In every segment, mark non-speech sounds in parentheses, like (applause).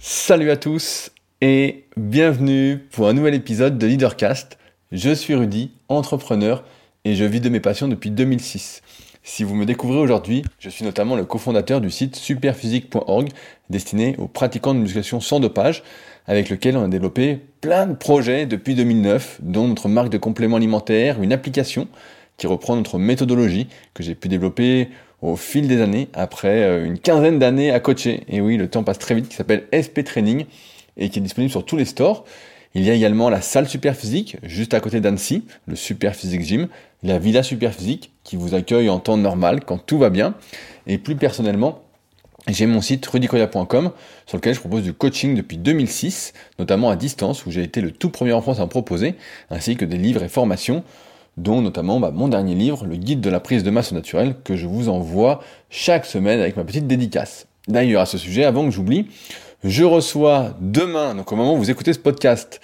Salut à tous et bienvenue pour un nouvel épisode de Leadercast. Je suis Rudy, entrepreneur et je vis de mes passions depuis 2006. Si vous me découvrez aujourd'hui, je suis notamment le cofondateur du site superphysique.org destiné aux pratiquants de musculation sans dopage avec lequel on a développé plein de projets depuis 2009 dont notre marque de compléments alimentaires, une application qui reprend notre méthodologie que j'ai pu développer au fil des années, après euh, une quinzaine d'années à coacher. Et oui, le temps passe très vite, qui s'appelle SP Training et qui est disponible sur tous les stores. Il y a également la salle Superphysique, juste à côté d'Annecy, le Superphysique Gym, la Villa Superphysique, qui vous accueille en temps normal, quand tout va bien. Et plus personnellement, j'ai mon site rudicoya.com sur lequel je propose du coaching depuis 2006, notamment à distance, où j'ai été le tout premier en France à en proposer, ainsi que des livres et formations dont notamment bah, mon dernier livre, le guide de la prise de masse naturelle, que je vous envoie chaque semaine avec ma petite dédicace. D'ailleurs, à ce sujet, avant que j'oublie, je reçois demain, donc au moment où vous écoutez ce podcast,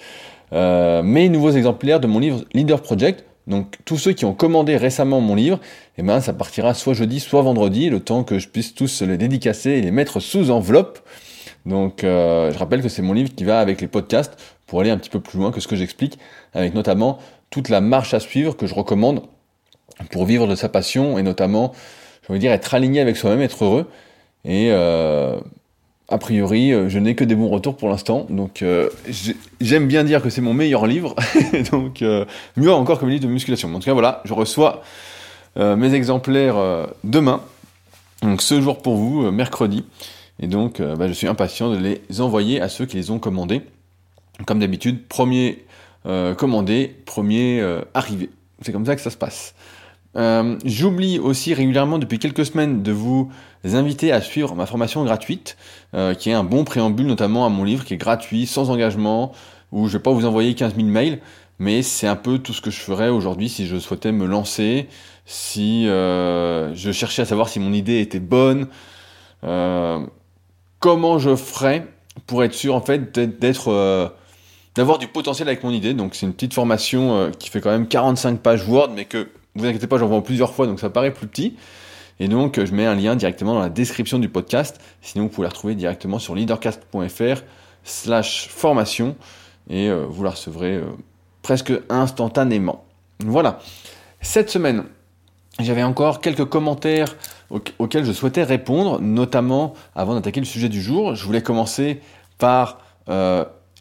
euh, mes nouveaux exemplaires de mon livre Leader Project. Donc tous ceux qui ont commandé récemment mon livre, eh ben, ça partira soit jeudi, soit vendredi, le temps que je puisse tous les dédicacer et les mettre sous enveloppe. Donc euh, je rappelle que c'est mon livre qui va avec les podcasts pour aller un petit peu plus loin que ce que j'explique, avec notamment toute la marche à suivre que je recommande pour vivre de sa passion et notamment, je veux dire, être aligné avec soi-même, être heureux. Et euh, a priori, euh, je n'ai que des bons retours pour l'instant. Donc j'aime bien dire que c'est mon meilleur livre. (laughs) donc mieux encore que mes livres de musculation. en tout cas, voilà, je reçois mes exemplaires demain. Donc ce jour pour vous, mercredi. Et donc bah, je suis impatient de les envoyer à ceux qui les ont commandés. Comme d'habitude, premier euh, commander, premier euh, arrivé. C'est comme ça que ça se passe. Euh, j'oublie aussi régulièrement depuis quelques semaines de vous inviter à suivre ma formation gratuite, qui est un bon préambule notamment à mon livre, qui est gratuit, sans engagement, où je vais pas vous envoyer 15 000 mails, mais c'est un peu tout ce que je ferais aujourd'hui si je souhaitais me lancer, si je cherchais à savoir si mon idée était bonne, comment je ferais pour être sûr en fait d'être d'avoir du potentiel avec mon idée. Donc c'est une petite formation euh, qui fait quand même 45 pages Word, mais que vous inquiétez pas, j'en vois plusieurs fois, donc ça paraît plus petit. Et donc je mets un lien directement dans la description du podcast. Sinon vous pouvez la retrouver directement sur leadercast.fr slash formation et euh, vous la recevrez euh, presque instantanément. Voilà. Cette semaine, j'avais encore quelques commentaires auxquels je souhaitais répondre, notamment avant d'attaquer le sujet du jour. Je voulais commencer par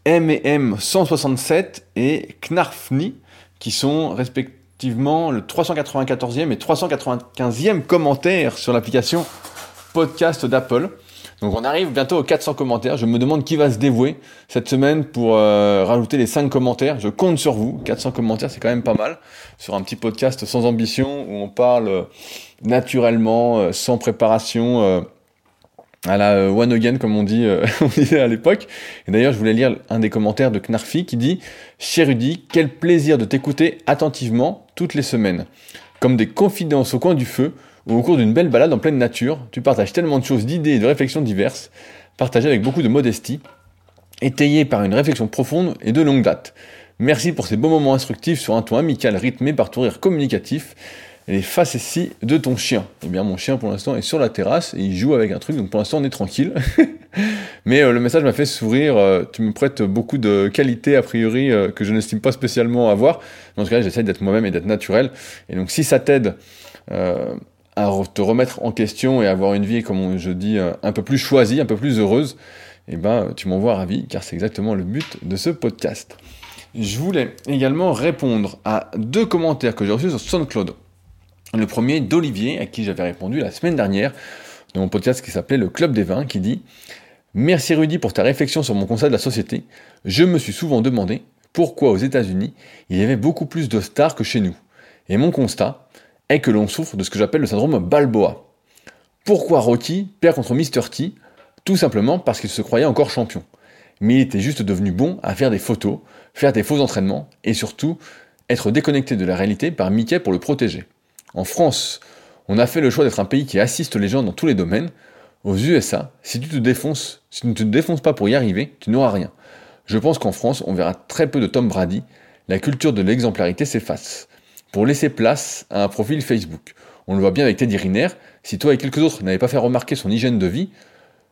M 167 et Knarfni, qui sont respectivement le 394e et 395e commentaire sur l'application podcast d'Apple. Donc on arrive bientôt aux 400 commentaires. Je me demande qui va se dévouer cette semaine pour euh, rajouter les 5 commentaires. Je compte sur vous. 400 commentaires, c'est quand même pas mal. Sur un petit podcast sans ambition où on parle naturellement, euh, sans préparation euh, à la euh, one again comme on dit (laughs) disait à l'époque. Et d'ailleurs, je voulais lire un des commentaires de Knarfi qui dit "Cher Rudy, quel plaisir de t'écouter attentivement toutes les semaines, comme des confidences au coin du feu ou au cours d'une belle balade en pleine nature. Tu partages tellement de choses, d'idées et de réflexions diverses, partagées avec beaucoup de modestie, étayées par une réflexion profonde et de longue date. Merci pour ces beaux moments instructifs sur un ton amical rythmé par ton rire communicatif." Les facéties de ton chien. Eh bien, mon chien, pour l'instant, est sur la terrasse et il joue avec un truc, donc pour l'instant, on est tranquille. (laughs) Mais euh, le message m'a fait sourire. Euh, tu me prêtes beaucoup de qualités, a priori, euh, que je n'estime pas spécialement avoir. En tout cas, j'essaie d'être moi-même et d'être naturel. Et donc, si ça t'aide à te remettre en question et avoir une vie, comme je dis, un peu plus choisie, un peu plus heureuse, eh ben, tu m'envoies ravi, car c'est exactement le but de ce podcast. Je voulais également répondre à deux commentaires que j'ai reçus sur SoundCloud. Le premier d'Olivier, à qui j'avais répondu la semaine dernière, dans mon podcast qui s'appelait Le Club des Vins, qui dit Merci Rudy pour ta réflexion sur mon constat de la société. Je me suis souvent demandé pourquoi aux États-Unis il y avait beaucoup plus de stars que chez nous. Et mon constat est que l'on souffre de ce que j'appelle le syndrome Balboa. Pourquoi Rocky perd contre Mr. T Tout simplement parce qu'il se croyait encore champion. Mais il était juste devenu bon à faire des photos, faire des faux entraînements et surtout être déconnecté de la réalité par Mickey pour le protéger. En France, on a fait le choix d'être un pays qui assiste les gens dans tous les domaines. Aux USA, si tu ne te défonces pas pour y arriver, tu n'auras rien. Je pense qu'en France, on verra très peu de Tom Brady. La culture de l'exemplarité s'efface. Pour laisser place à un profil Facebook. On le voit bien avec Teddy Riner. Si toi et quelques autres n'avaient pas fait remarquer son hygiène de vie,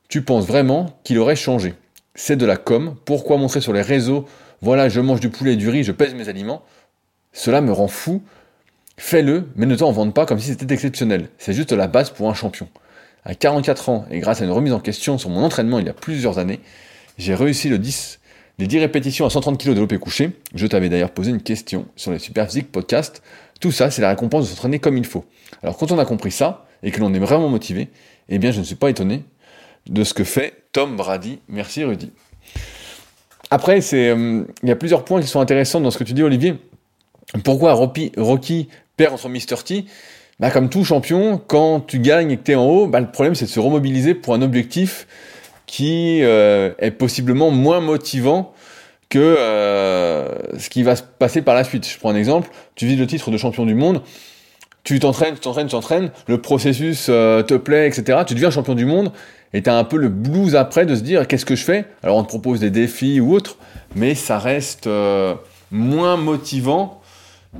tu penses vraiment qu'il aurait changé. c'est de la com. Pourquoi montrer sur les réseaux, voilà, je mange du poulet et du riz, je pèse mes aliments? Cela me rend fou. Fais-le, mais ne t'en vende pas comme si c'était exceptionnel. C'est juste la base pour un champion. À 44 ans, et grâce à une remise en question sur mon entraînement il y a plusieurs années, j'ai réussi le 10, les 10 répétitions à 130 kg de l'OP couché. Je t'avais d'ailleurs posé une question sur les Super Physique Podcast. Tout ça, c'est la récompense de s'entraîner comme il faut. Alors quand on a compris ça, et que l'on est vraiment motivé, eh bien je ne suis pas étonné de ce que fait Tom Brady. Merci Rudy. Après, euh, il y a plusieurs points qui sont intéressants dans ce que tu dis, Olivier. Pourquoi Rocky, perd contre Mr. T bah, Comme tout champion, quand tu gagnes et que tu es en haut, bah, le problème c'est de se remobiliser pour un objectif qui euh, est possiblement moins motivant que euh, ce qui va se passer par la suite. Je prends un exemple, tu vis le titre de champion du monde, tu t'entraînes, tu t'entraînes, tu t'entraînes, le processus te plaît, etc. Tu deviens champion du monde, et t'as un peu le blues après de se dire qu'est-ce que je fais? Alors on te propose des défis ou autres, mais ça reste euh, moins motivant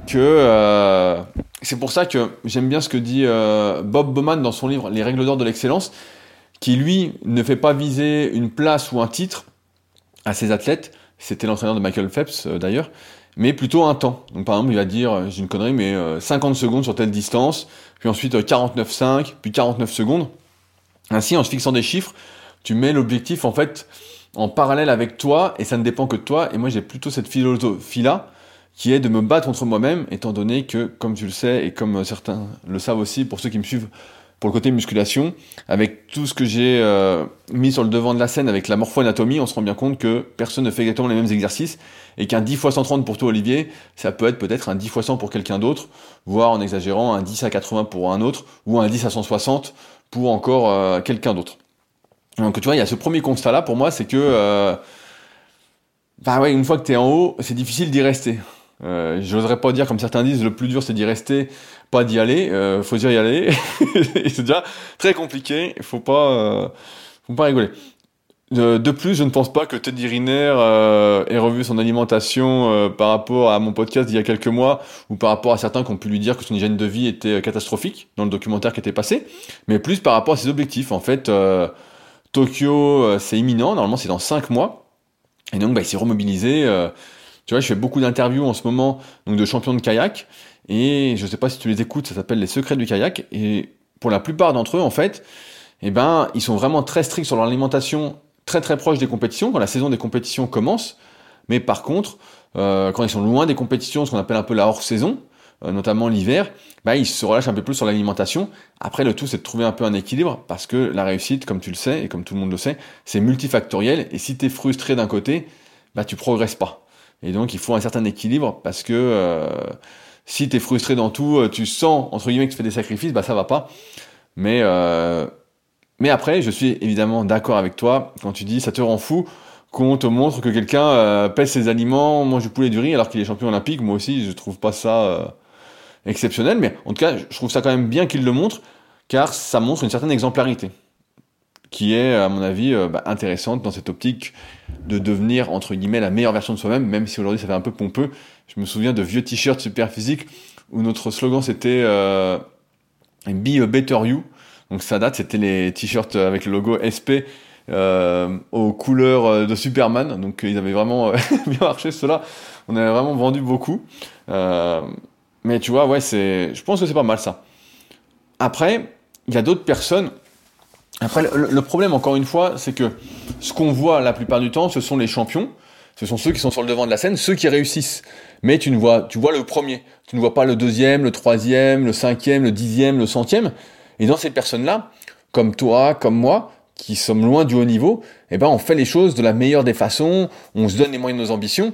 que... Euh, c'est pour ça que j'aime bien ce que dit euh, Bob Bowman dans son livre Les règles d'or de l'excellence, qui lui ne fait pas viser une place ou un titre à ses athlètes, c'était l'entraîneur de Michael Phelps d'ailleurs, mais plutôt un temps. Donc par exemple, il va dire, j'ai une connerie, mais 50 secondes sur telle distance, puis ensuite 49,5, puis 49 secondes. Ainsi, en se fixant des chiffres, tu mets l'objectif en fait en parallèle avec toi et ça ne dépend que de toi. Et moi, j'ai plutôt cette philosophie-là qui est de me battre contre moi-même, étant donné que, comme tu le sais et comme certains le savent aussi, pour ceux qui me suivent pour le côté musculation, avec tout ce que j'ai euh, mis sur le devant de la scène avec la morpho-anatomie, on se rend bien compte que personne ne fait exactement les mêmes exercices et qu'un 10 x 130 pour toi Olivier, ça peut être peut-être un 10 x 100 pour quelqu'un d'autre, voire en exagérant un 10 à 80 pour un autre ou un 10 à 160 pour encore euh, quelqu'un d'autre. Donc tu vois, il y a ce premier constat-là pour moi, c'est que euh, bah ouais, une fois que tu es en haut, c'est difficile d'y rester. Euh, J'oserais pas dire comme certains disent, le plus dur c'est d'y rester, pas d'y aller. Euh, faut dire y aller. (laughs) c'est déjà très compliqué. Il faut pas, euh, faut pas rigoler. De, plus, je ne pense pas que Teddy Riner euh, ait revu son alimentation euh, par rapport à mon podcast d'il y a quelques mois ou par rapport à certains qui ont pu lui dire que son hygiène de vie était catastrophique dans le documentaire qui était passé, mais plus par rapport à ses objectifs. En fait, Tokyo, c'est imminent, normalement c'est dans 5 mois, et donc bah, il s'est remobilisé. Tu vois, je fais beaucoup d'interviews en ce moment donc de champions de kayak, et je sais pas si tu les écoutes, ça s'appelle Les Secrets du kayak, et pour la plupart d'entre eux, en fait, eh ben, ils sont vraiment très stricts sur leur alimentation très très proche des compétitions, quand la saison des compétitions commence, mais par contre, euh, quand ils sont loin des compétitions, ce qu'on appelle un peu la hors-saison, euh, notamment l'hiver, bah, ils se relâchent un peu plus sur l'alimentation. Après, le tout, c'est de trouver un peu un équilibre, parce que la réussite, comme tu le sais, et comme tout le monde le sait, c'est multifactoriel, et si tu es frustré d'un côté, bah, tu progresses pas. Et donc, il faut un certain équilibre, parce que euh, si tu es frustré dans tout, tu sens, entre guillemets, que tu fais des sacrifices, bah ça va pas. Mais mais après, je suis évidemment d'accord avec toi quand tu dis ça te rend fou qu'on te montre que quelqu'un euh, pèse ses aliments, mange du poulet et du riz alors qu'il est champion olympique. Moi aussi, je trouve pas ça euh, exceptionnel, mais en tout cas, je trouve ça quand même bien qu'il le montre, car ça montre une certaine exemplarité, qui est, à mon avis, euh, bah, intéressante dans cette optique de devenir, entre guillemets, la meilleure version de soi-même, même si aujourd'hui ça fait un peu pompeux. Je me souviens de vieux t-shirts super physiques où notre slogan c'était Be a better you donc ça date, c'était les t-shirts avec le logo SP euh, aux couleurs euh, de Superman. Donc ils avaient vraiment euh, (laughs) bien marché cela. On avait vraiment vendu beaucoup. mais tu vois, ouais, c'est, je pense que c'est pas mal ça. Après, il y a d'autres personnes. Après, le, problème, encore une fois, c'est que ce qu'on voit la plupart du temps, ce sont les champions. Ce sont ceux qui sont sur le devant de la scène, ceux qui réussissent. Mais tu ne vois, tu vois le premier. Tu ne vois pas le deuxième, le troisième, le cinquième, le dixième, le centième. Et dans ces personnes-là, comme toi, comme moi, qui sommes loin du haut niveau, eh ben on fait les choses de la meilleure des façons, on se donne les moyens de nos ambitions,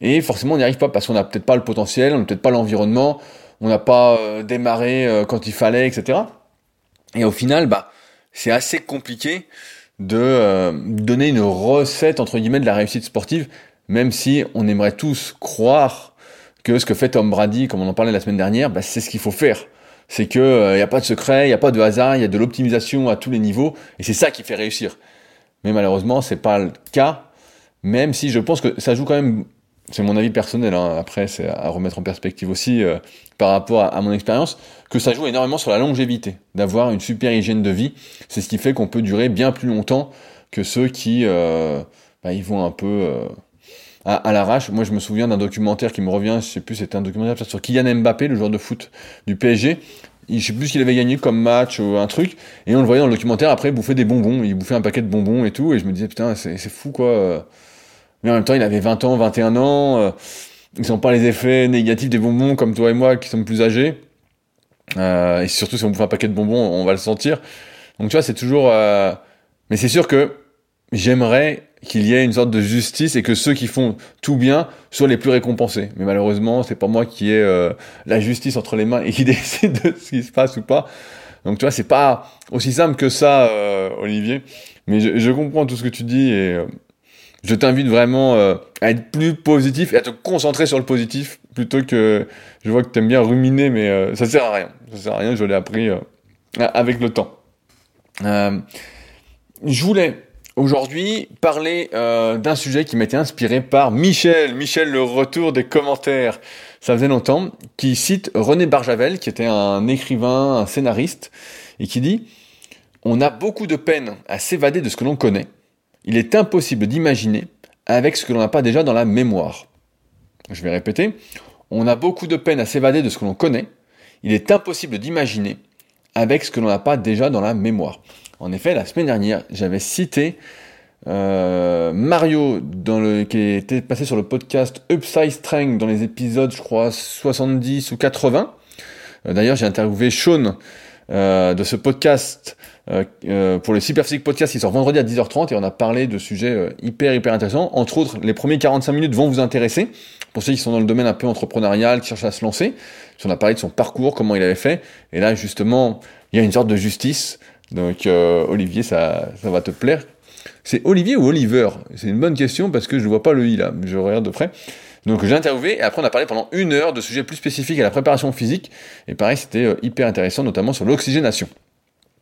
et forcément on n'y arrive pas parce qu'on n'a peut-être pas le potentiel, on n'a peut-être pas l'environnement, on n'a pas euh, démarré euh, quand il fallait, etc. Et au final, bah c'est assez compliqué de euh, donner une recette entre guillemets de la réussite sportive, même si on aimerait tous croire que ce que fait Tom Brady, comme on en parlait la semaine dernière, bah, c'est ce qu'il faut faire c'est que il euh, n'y a pas de secret, il n'y a pas de hasard, il y a de l'optimisation à tous les niveaux, et c'est ça qui fait réussir. Mais malheureusement, c'est pas le cas, même si je pense que ça joue quand même, c'est mon avis personnel, hein, après c'est à remettre en perspective aussi euh, par rapport à, mon expérience, que ça joue énormément sur la longévité, d'avoir une super hygiène de vie, c'est ce qui fait qu'on peut durer bien plus longtemps que ceux qui euh, bah, ils vont un peu à, l'arrache. Moi, je me souviens d'un documentaire qui me revient, je sais plus, c'était un documentaire sur Kylian Mbappé, le joueur de foot du PSG. Je sais plus ce qu'il avait gagné comme match ou un truc, et on le voyait dans le documentaire après bouffer des bonbons, il bouffait un paquet de bonbons et tout, et je me disais putain, c'est fou quoi. Mais en même temps, il avait 20 ans, 21 ans, euh, ils sont pas les effets négatifs des bonbons comme toi et moi qui sommes plus âgés. Euh, et surtout si on bouffe un paquet de bonbons, on va le sentir. Donc tu vois, c'est toujours. Euh, mais c'est sûr que j'aimerais qu'il y ait une sorte de justice et que ceux qui font tout bien soient les plus récompensés. Mais malheureusement, c'est pas moi qui ai euh, la justice entre les mains et qui (laughs) décide de ce qui se passe ou pas. Donc tu vois, c'est pas aussi simple que ça, euh, Olivier. Mais je, je, comprends tout ce que tu dis et euh, je t'invite vraiment à être plus positif et à te concentrer sur le positif plutôt que je vois que tu aimes bien ruminer, mais ça sert à rien. Ça sert à rien. Je l'ai appris avec le temps. je voulais Aujourd'hui, parler euh, d'un sujet qui m'était inspiré par Michel, Michel le retour des commentaires, ça faisait longtemps, qui cite René Barjavel, qui était un écrivain, un scénariste, et qui dit On a beaucoup de peine à s'évader de ce que l'on connaît. Il est impossible d'imaginer avec ce que l'on n'a pas déjà dans la mémoire. Je vais répéter. On a beaucoup de peine à s'évader de ce que l'on connaît. Il est impossible d'imaginer avec ce que l'on n'a pas déjà dans la mémoire. En effet, la semaine dernière, j'avais cité euh, Mario qui était passé sur le podcast Upside Strength dans les épisodes, je crois, 70 ou 80. Euh, d'ailleurs, j'ai interviewé Sean euh, de ce podcast pour le Superphysique Podcast qui sort vendredi à 10h30 et on a parlé de sujets hyper hyper intéressants. Entre autres, les premiers 45 minutes vont vous intéresser pour ceux qui sont dans le domaine un peu entrepreneurial, qui cherchent à se lancer. On a parlé de son parcours, comment il avait fait. Et là, justement, il y a une sorte de justice donc euh, Olivier, ça, ça va te plaire. C'est Olivier ou Oliver? C'est une bonne question parce que je ne vois pas le i là, je regarde de près. Donc j'ai interviewé et après on a parlé pendant une heure de sujets plus spécifiques à la préparation physique. Et pareil, c'était euh, hyper intéressant, notamment sur l'oxygénation.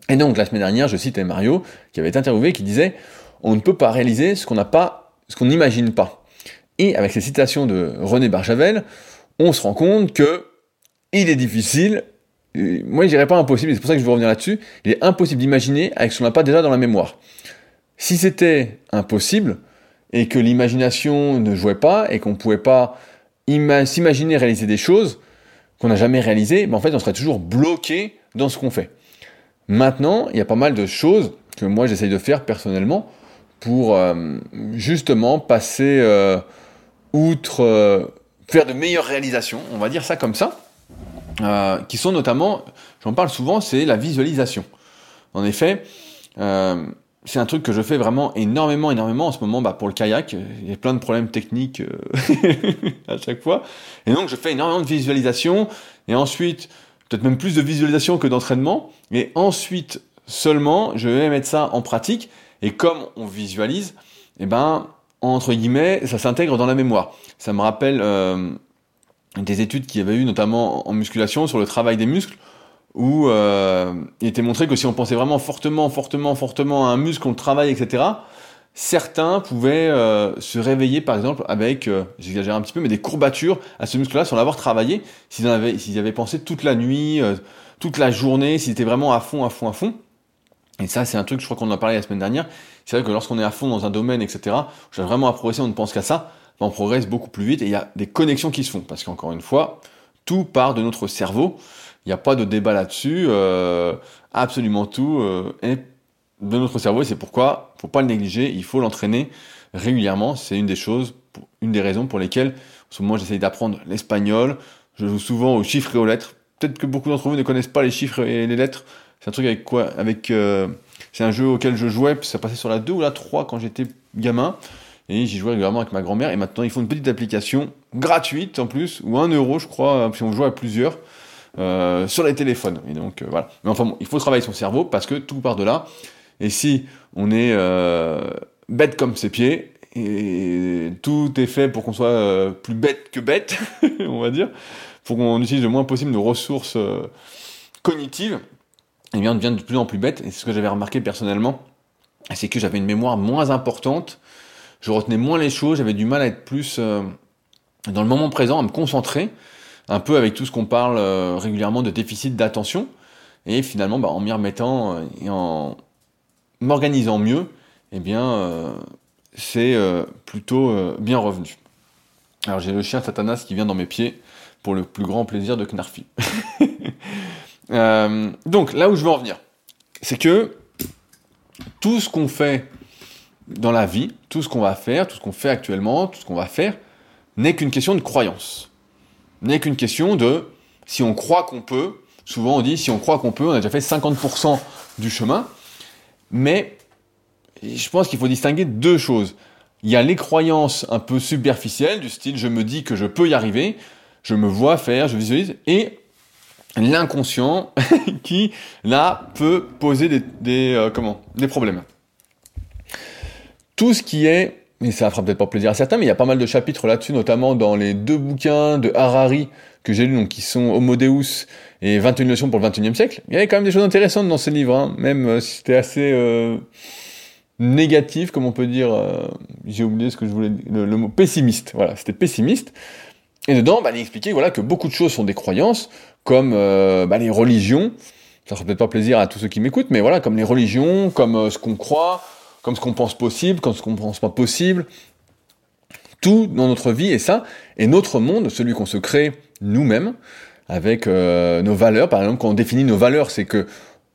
Et donc la semaine dernière, je citais Mario qui avait été interviewé qui disait on ne peut pas réaliser ce qu'on n'a pas, ce qu'on n'imagine pas. Et avec ces citations de René Barjavel, on se rend compte que il est difficile moi je dirais pas impossible, c'est pour ça que je veux revenir là-dessus, il est impossible d'imaginer avec ce qu'on n'a pas déjà dans la mémoire. Si c'était impossible, et que l'imagination ne jouait pas, et qu'on ne pouvait pas s'imaginer réaliser des choses qu'on n'a jamais réalisées, ben en fait on serait toujours bloqué dans ce qu'on fait. Maintenant, il y a pas mal de choses que moi j'essaye de faire personnellement pour euh, justement passer euh, outre, euh, faire de meilleures réalisations, on va dire ça comme ça. Qui sont notamment, j'en parle souvent, c'est la visualisation. En effet, c'est un truc que je fais vraiment énormément, énormément en ce moment bah, pour le kayak. Il y a plein de problèmes techniques euh, (laughs) à chaque fois. Et donc, je fais énormément de visualisation. Et ensuite, peut-être même plus de visualisation que d'entraînement. Et ensuite, seulement, je vais mettre ça en pratique. Et comme on visualise, eh ben, entre guillemets, ça s'intègre dans la mémoire. Ça me rappelle euh, des études qui avaient eu notamment en musculation sur le travail des muscles, où euh, il était montré que si on pensait vraiment fortement, fortement, fortement à un muscle, on le travaille, etc., certains pouvaient euh, se réveiller, par exemple, avec, euh, j'exagère un petit peu, mais des courbatures à ce muscle-là sans l'avoir travaillé, s'ils avaient, avaient pensé toute la nuit, euh, toute la journée, s'ils étaient vraiment à fond, à fond, à fond. Et ça, c'est un truc, je crois qu'on en a parlé la semaine dernière. C'est vrai que lorsqu'on est à fond dans un domaine, etc., j'ai vraiment à progresser, on ne pense qu'à ça on progresse beaucoup plus vite et il y a des connexions qui se font. Parce qu'encore une fois, tout part de notre cerveau. Il n'y a pas de débat là-dessus. Euh, absolument tout euh, est de notre cerveau et c'est pourquoi faut pas le négliger. Il faut l'entraîner régulièrement. C'est une des choses, une des raisons pour lesquelles, en ce moment, j'essaye d'apprendre l'espagnol. Je joue souvent aux chiffres et aux lettres. Peut-être que beaucoup d'entre vous ne connaissent pas les chiffres et les lettres. C'est un truc avec quoi Avec euh, c'est un jeu auquel je jouais, ça passait sur la 2 ou la 3 quand j'étais gamin. Et j'y jouais régulièrement avec ma grand-mère. Et maintenant, ils font une petite application gratuite en plus, ou un euro, je crois, si on joue à plusieurs, euh, sur les téléphones. Et donc, euh, voilà. Mais enfin, bon, il faut travailler son cerveau parce que tout part de là. Et si on est euh, bête comme ses pieds, et tout est fait pour qu'on soit plus bête que bête, (laughs) on va dire, pour qu'on utilise le moins possible de ressources cognitives, eh bien on devient de plus en plus bête. Et c'est ce que j'avais remarqué personnellement, c'est que j'avais une mémoire moins importante je retenais moins les choses, j'avais du mal à être plus dans le moment présent, à me concentrer, un peu avec tout ce qu'on parle euh, régulièrement de déficit d'attention. Et finalement, bah, en m'y remettant euh, et en m'organisant mieux, eh bien, c'est plutôt bien revenu. Alors j'ai le chien Satanas qui vient dans mes pieds pour le plus grand plaisir de Knarfi. (laughs) donc là où je veux en venir, c'est que tout ce qu'on fait dans la vie, tout ce qu'on va faire, tout ce qu'on fait actuellement, tout ce qu'on va faire, n'est qu'une question de croyance. N'est qu'une question de si on croit qu'on peut. Souvent on dit si on croit qu'on peut, on a déjà fait 50% du chemin. Mais je pense qu'il faut distinguer deux choses. Il y a les croyances un peu superficielles, du style je me dis que je peux y arriver, je me vois faire, je visualise, et l'inconscient (laughs) qui, là, peut poser des, euh, comment, des problèmes. Tout ce qui est, et ça fera peut-être pas plaisir à certains, mais il y a pas mal de chapitres là-dessus, notamment dans les deux bouquins de Harari que j'ai lus, donc qui sont Homo Deus et 21 leçons pour le 21e siècle. Il y avait quand même des choses intéressantes dans ces livres, hein, même euh, si c'était assez euh, négatif, comme on peut dire, j'ai oublié ce que je voulais dire, le, mot pessimiste, voilà, c'était pessimiste. Et dedans, bah, il expliquait voilà, que beaucoup de choses sont des croyances, comme euh, bah, les religions. Ça fera peut-être pas plaisir à tous ceux qui m'écoutent, mais voilà, comme les religions, comme euh, ce qu'on croit, comme ce qu'on pense possible, comme ce qu'on pense pas possible. Tout dans notre vie est ça. Et notre monde, celui qu'on se crée nous-mêmes, avec euh, nos valeurs. Par exemple, quand on définit nos valeurs, c'est que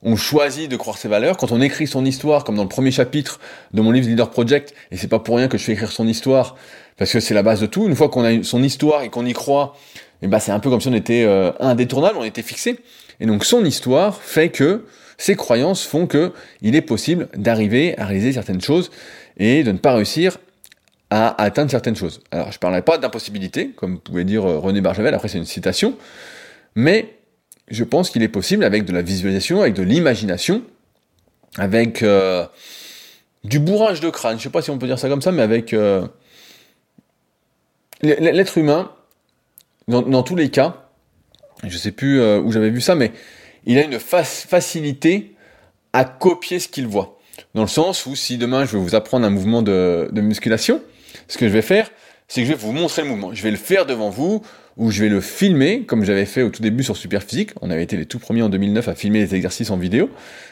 on choisit de croire ses valeurs. Quand on écrit son histoire, comme dans le premier chapitre de mon livre Leader Project, et c'est pas pour rien que je fais écrire son histoire, parce que c'est la base de tout. Une fois qu'on a son histoire et qu'on y croit, et ben c'est un peu comme si on était euh, indétournable, on était fixé. Et donc son histoire fait que ses croyances font que il est possible d'arriver à réaliser certaines choses et de ne pas réussir à atteindre certaines choses. Alors je parlerai pas d'impossibilité, comme pouvait dire euh, René Barjavel, après c'est une citation, mais je pense qu'il est possible avec de la visualisation, avec de l'imagination, avec euh, du bourrage de crâne, je sais pas si on peut dire ça comme ça, mais avec l'être humain dans, tous les cas, je sais plus euh, où j'avais vu ça, mais il a une facilité à copier ce qu'il voit. Dans le sens où si demain je vais vous apprendre un mouvement de, musculation, ce que je vais faire, c'est que je vais vous montrer le mouvement. Je vais le faire devant vous, ou je vais le filmer, comme j'avais fait au tout début sur Superphysique. On avait été les tout premiers en 2009 à filmer les exercices en vidéo.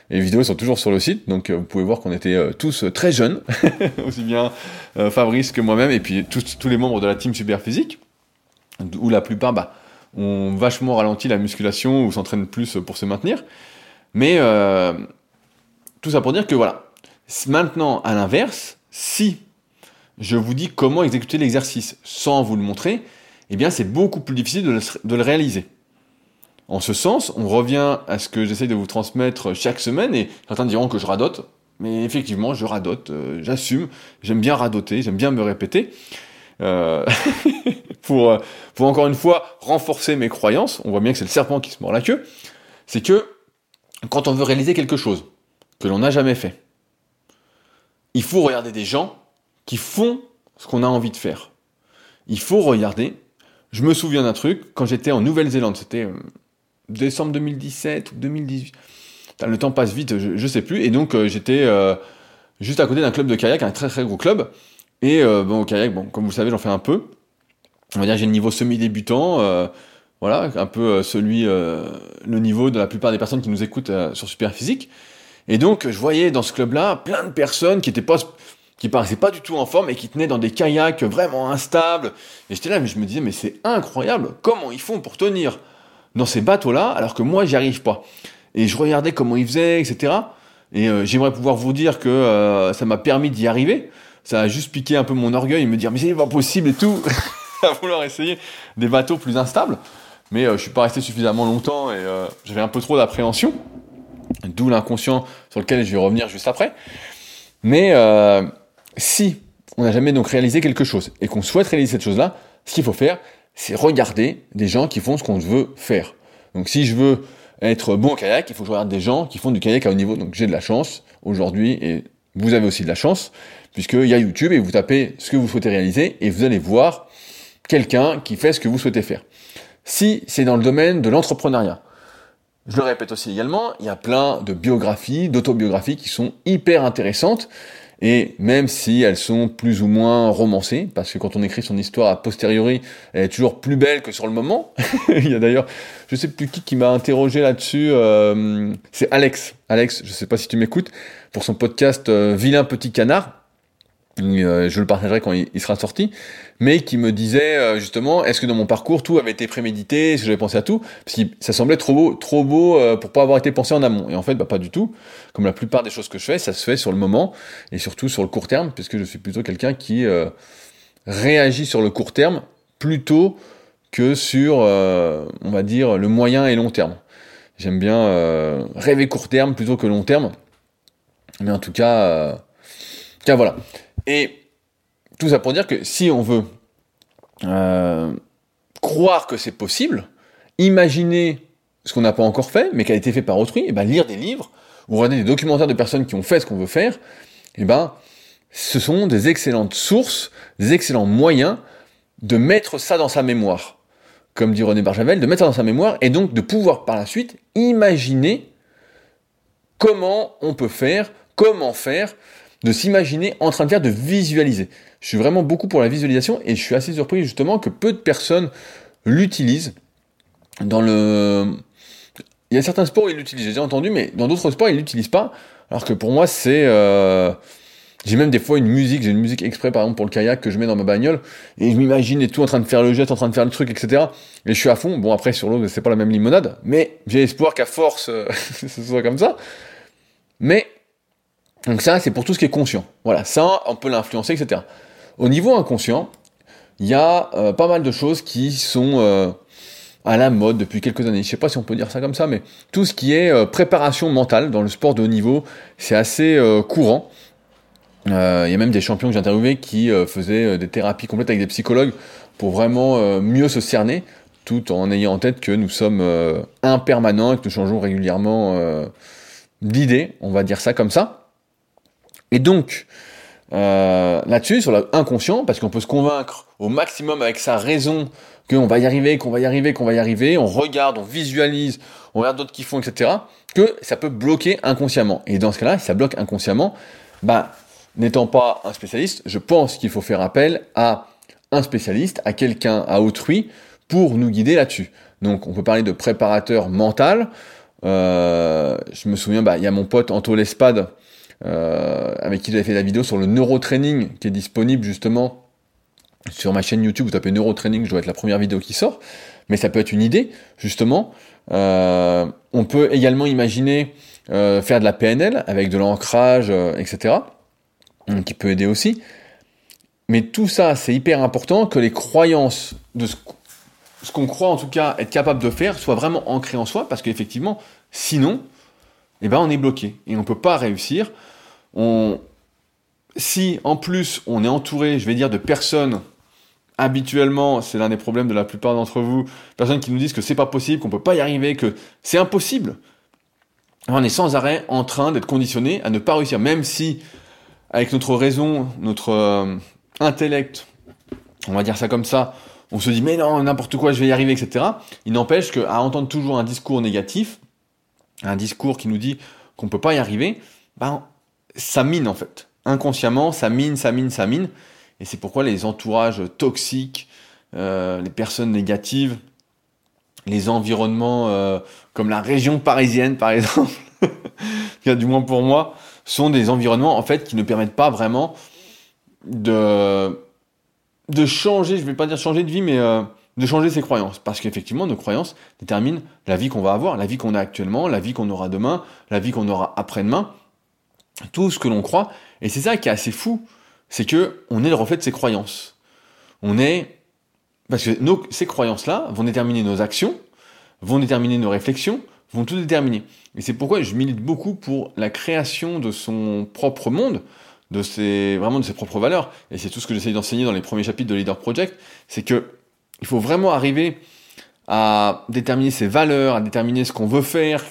Les vidéos sont toujours sur le site, donc euh, vous pouvez voir qu'on était euh, tous très jeunes, (laughs) aussi bien Fabrice que moi-même, et puis tous, tous les membres de la team Superphysique où la plupart bah, ont vachement ralenti la musculation ou s'entraînent plus pour se maintenir. Mais euh, tout ça pour dire que voilà, maintenant à l'inverse, si je vous dis comment exécuter l'exercice sans vous le montrer, eh bien c'est beaucoup plus difficile de le, réaliser. En ce sens, on revient à ce que j'essaie de vous transmettre chaque semaine, et certains diront que je radote, mais effectivement je radote, euh, j'assume, j'aime bien radoter, j'aime bien me répéter. Euh, (laughs) pour, euh, pour encore une fois renforcer mes croyances, on voit bien que c'est le serpent qui se mord la queue, c'est que quand on veut réaliser quelque chose que l'on n'a jamais fait, il faut regarder des gens qui font ce qu'on a envie de faire. Il faut regarder. Je me souviens d'un truc, quand j'étais en Nouvelle-Zélande, c'était euh, décembre 2017 ou 2018. Le temps passe vite, je, je sais plus. Et donc j'étais juste à côté d'un club de kayak, un très très gros club. Et euh, bon, au kayak, bon, comme vous le savez, j'en fais un peu. On va dire j'ai le niveau semi-débutant, euh, voilà, un peu euh, celui, le niveau de la plupart des personnes qui nous écoutent sur Superphysique. Et donc, je voyais dans ce club-là plein de personnes qui étaient pas, qui paraissaient pas du tout en forme et qui tenaient dans des kayaks vraiment instables. Et j'étais là, mais je me disais, mais c'est incroyable, comment ils font pour tenir dans ces bateaux-là alors que moi, j'y arrive pas. Et je regardais comment ils faisaient, etc. Et j'aimerais pouvoir vous dire que ça m'a permis d'y arriver ça a juste piqué un peu mon orgueil et me dire mais c'est pas possible et tout. (laughs) À vouloir essayer des bateaux plus instables. Mais euh, je suis pas resté suffisamment longtemps et euh, j'avais un peu trop d'appréhension. D'où l'inconscient sur lequel je vais revenir juste après. Mais euh, si on n'a jamais donc réalisé quelque chose et qu'on souhaite réaliser cette chose là ce qu'il faut faire c'est regarder des gens qui font ce qu'on veut faire. Donc si je veux être bon au kayak il faut que je regarde des gens qui font du kayak à haut niveau. Donc j'ai de la chance aujourd'hui et vous avez aussi de la chance, puisqu'il y a YouTube et vous tapez ce que vous souhaitez réaliser et vous allez voir quelqu'un qui fait ce que vous souhaitez faire. Si c'est dans le domaine de l'entrepreneuriat, je le répète aussi également, il y a plein de biographies, d'autobiographies qui sont hyper intéressantes et même si elles sont plus ou moins romancées, parce que quand on écrit son histoire a posteriori, elle est toujours plus belle que sur le moment. (laughs) Il y a d'ailleurs, je sais plus qui qui m'a interrogé là-dessus, euh, c'est Alex. Alex, je sais pas si tu m'écoutes, pour son podcast euh, Vilain Petit Canard. Euh, je le partagerai quand il, sera sorti, mais qui me disait euh, justement, est-ce que dans mon parcours tout avait été prémédité, est-ce que j'avais pensé à tout, parce que ça semblait trop beau, trop beau euh, pour pas avoir été pensé en amont. Et en fait, bah, pas du tout. Comme la plupart des choses que je fais, ça se fait sur le moment et surtout sur le court terme, puisque je suis plutôt quelqu'un qui réagit sur le court terme plutôt que sur, on va dire, le moyen et long terme. J'aime bien rêver court terme plutôt que long terme, mais en tout cas, cas voilà. Et tout ça pour dire que si on veut euh, croire que c'est possible, imaginer ce qu'on n'a pas encore fait, mais qui a été fait par autrui, et ben lire des livres ou regarder des documentaires de personnes qui ont fait ce qu'on veut faire, et ben ce sont des excellentes sources, des excellents moyens de mettre ça dans sa mémoire, comme dit René Barjavel, de mettre ça dans sa mémoire et donc de pouvoir par la suite imaginer comment on peut faire, comment faire, de s'imaginer en train de faire, de visualiser. Je suis vraiment beaucoup pour la visualisation et je suis assez surpris justement que peu de personnes l'utilisent. Dans le... Il y a certains sports ils l'utilisent, j'ai entendu, mais dans d'autres sports, ils l'utilisent pas. Alors que pour moi, c'est... Euh, j'ai même des fois une musique, j'ai une musique exprès par exemple pour le kayak que je mets dans ma bagnole, et je m'imagine et tout en train de faire le jet, en train de faire le truc, etc. Et je suis à fond. Bon après sur l'eau, c'est pas la même limonade, mais j'ai espoir qu'à force, (laughs) ce soit comme ça. Mais donc ça, c'est pour tout ce qui est conscient. Voilà, ça, on peut l'influencer, etc. Au niveau inconscient, il y a euh, pas mal de choses qui sont euh, à la mode depuis quelques années. Je sais pas si on peut dire ça comme ça, mais tout ce qui est euh, préparation mentale dans le sport de haut niveau, c'est assez courant. Il y a même des champions que j'ai interviewés qui faisaient des thérapies complètes avec des psychologues pour vraiment mieux se cerner, tout en ayant en tête que nous sommes impermanents et que nous changeons régulièrement d'idées, on va dire ça comme ça. Et donc, euh, là-dessus, sur l'inconscient, parce qu'on peut se convaincre au maximum avec sa raison qu'on va y arriver, qu'on va y arriver, qu'on va y arriver, on regarde, on visualise, on regarde d'autres qui font, etc., que ça peut bloquer inconsciemment. Et dans ce cas-là, si ça bloque inconsciemment, bah, n'étant pas un spécialiste, je pense qu'il faut faire appel à un spécialiste, à quelqu'un, à autrui, pour nous guider là-dessus. Donc, on peut parler de préparateur mental. Euh, je me souviens, bah, il y a mon pote Anto Lespade, avec qui j'avais fait la vidéo sur le neurotraining qui est disponible justement sur ma chaîne YouTube. Vous tapez neurotraining, je dois être la première vidéo qui sort, mais ça peut être une idée justement. Euh, on peut également imaginer euh, faire de la PNL avec de l'ancrage, etc. Qui peut aider aussi. Mais tout ça, c'est hyper important que les croyances de ce qu'on croit en tout cas être capable de faire soient vraiment ancrées en soi, parce qu'effectivement, sinon, eh ben on est bloqué et on ne peut pas réussir. Si en plus on est entouré, je vais dire, de personnes habituellement, c'est l'un des problèmes de la plupart d'entre vous, personnes qui nous disent que c'est pas possible, qu'on peut pas y arriver, que c'est impossible. On est sans arrêt en train d'être conditionné à ne pas réussir, même si avec notre raison, notre euh, intellect, on va dire ça comme ça, on se dit mais non, n'importe quoi, je vais y arriver, etc. Il n'empêche qu'à entendre toujours un discours négatif, un discours qui nous dit qu'on peut pas y arriver, ben, ça mine en fait. Inconsciemment, ça mine, ça mine, ça mine. Et c'est pourquoi les entourages toxiques, euh, les personnes négatives, les environnements euh, comme la région parisienne par exemple, (laughs) du moins pour moi, sont des environnements en fait qui ne permettent pas vraiment de de changer, je vais pas dire changer de vie, mais euh, de changer ses croyances. Parce qu'effectivement, nos croyances déterminent la vie qu'on va avoir, la vie qu'on a actuellement, la vie qu'on aura demain, la vie qu'on aura après-demain. Tout ce que l'on croit. Et c'est ça qui est assez fou. C'est que on est le reflet de ses croyances. On est, parce que nos, ces croyances-là vont déterminer nos actions, vont déterminer nos réflexions, vont tout déterminer. Et c'est pourquoi je milite beaucoup pour la création de son propre monde, de ses, vraiment de ses propres valeurs. Et c'est tout ce que j'essaye d'enseigner dans les premiers chapitres de Leader Project. C'est que il faut vraiment arriver à déterminer ses valeurs, à déterminer ce qu'on veut faire,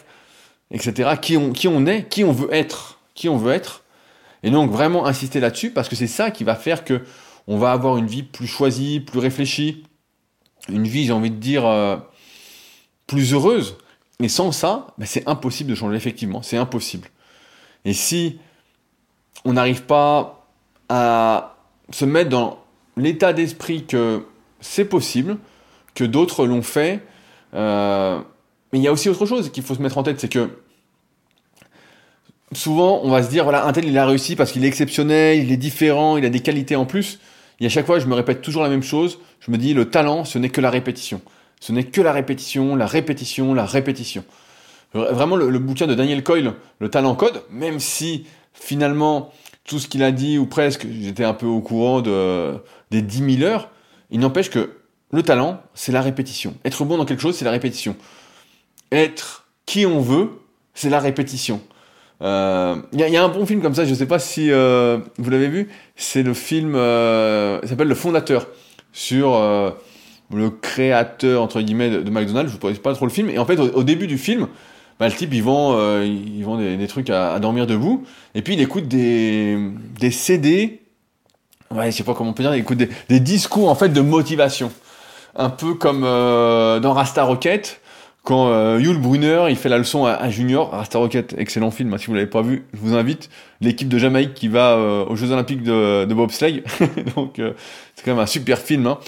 etc. Qui on, est, qui on veut être, qui on veut être. Et donc vraiment insister là-dessus parce que c'est ça qui va faire que on va avoir une vie plus choisie, plus réfléchie, une vie, j'ai envie de dire, euh, plus heureuse. Et sans ça, ben, c'est impossible de changer, effectivement, c'est impossible. Et si on n'arrive pas à se mettre dans l'état d'esprit que c'est possible, que d'autres l'ont fait. Euh, mais il y a aussi autre chose qu'il faut se mettre en tête, c'est que souvent, on va se dire, voilà, un tel, il a réussi parce qu'il est exceptionnel, il est différent, il a des qualités en plus. Et à chaque fois, je me répète toujours la même chose. Je me dis, le talent, ce n'est que la répétition. Ce n'est que la répétition, la répétition, la répétition. Vraiment, le, bouquin de Daniel Coyle, Le talent code, même si finalement, tout ce qu'il a dit, ou presque, j'étais un peu au courant de, des 10 000 heures, il n'empêche que le talent, c'est la répétition. Être bon dans quelque chose, c'est la répétition. Être qui on veut, c'est la répétition. Il euh, y, a un bon film comme ça, je ne sais pas si euh, vous l'avez vu, c'est le film, euh, s'appelle Le Fondateur, sur euh, le créateur, entre guillemets, de, McDonald's, je ne connais pas trop le film, et en fait, au, début du film, bah, le type, il vend, des, trucs à, dormir debout, et puis il écoute des CD, ouais, je sais pas comment on peut dire, écoute des, discours, en fait, de motivation. Un peu comme dans Rasta Rocket, quand euh, Yul Brunner il fait la leçon à, Junior, Rasta Rocket, excellent film, hein, si vous l'avez pas vu, je vous invite. L'équipe de Jamaïque qui va euh, aux Jeux Olympiques de, de bobsleigh, (laughs) donc euh, c'est quand même un super film. Hein.